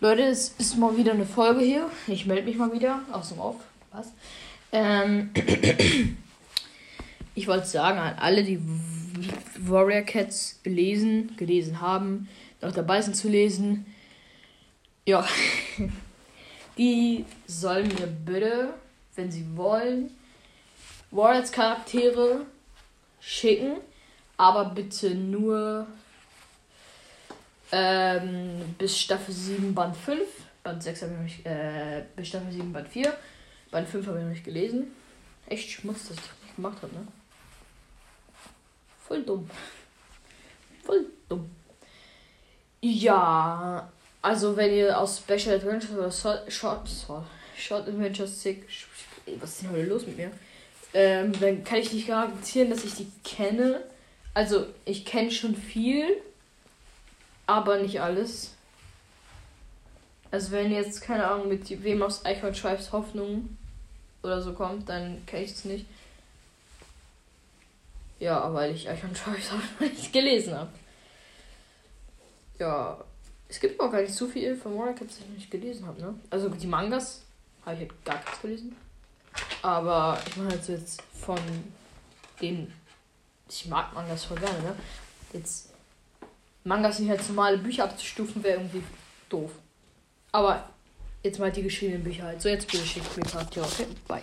Leute, es ist mal wieder eine Folge hier. Ich melde mich mal wieder aus dem Off. Was? Ähm, ich wollte sagen an alle, die Warrior Cats lesen, gelesen haben, noch dabei sind zu lesen. Ja, die sollen mir bitte, wenn sie wollen, Warriors Charaktere schicken, aber bitte nur ähm, bis Staffel 7, Band 5. Band 6 habe ich noch äh, bis Staffel 7, Band 4. Band 5 habe ich noch nicht gelesen. Echt Schmutz, dass ich das nicht gemacht habe, ne? Voll dumm. Voll dumm. Ja, also wenn ihr aus Special Adventures oder Short, so Short Adventures sick, was ist denn heute los mit mir? Ähm, dann kann ich nicht garantieren, dass ich die kenne. Also ich kenne schon viel, aber nicht alles. Also wenn jetzt, keine Ahnung, mit wem aus Eichhorn Tribes Hoffnung oder so kommt, dann kenne ich es nicht. Ja, weil ich Eichhorn Tribes auch nicht gelesen habe. Ja, es gibt auch gar nicht so viel von Warner Cats, die ich nicht gelesen habe, ne? Also die Mangas habe ich halt gar nichts gelesen. Aber ich meine jetzt von den. Ich mag Mangas voll gerne, ne? Jetzt Mangas nicht als normale Bücher abzustufen, wäre irgendwie doof. Aber jetzt mal die geschriebenen Bücher halt. So, jetzt mir Part. Ja, okay, bye.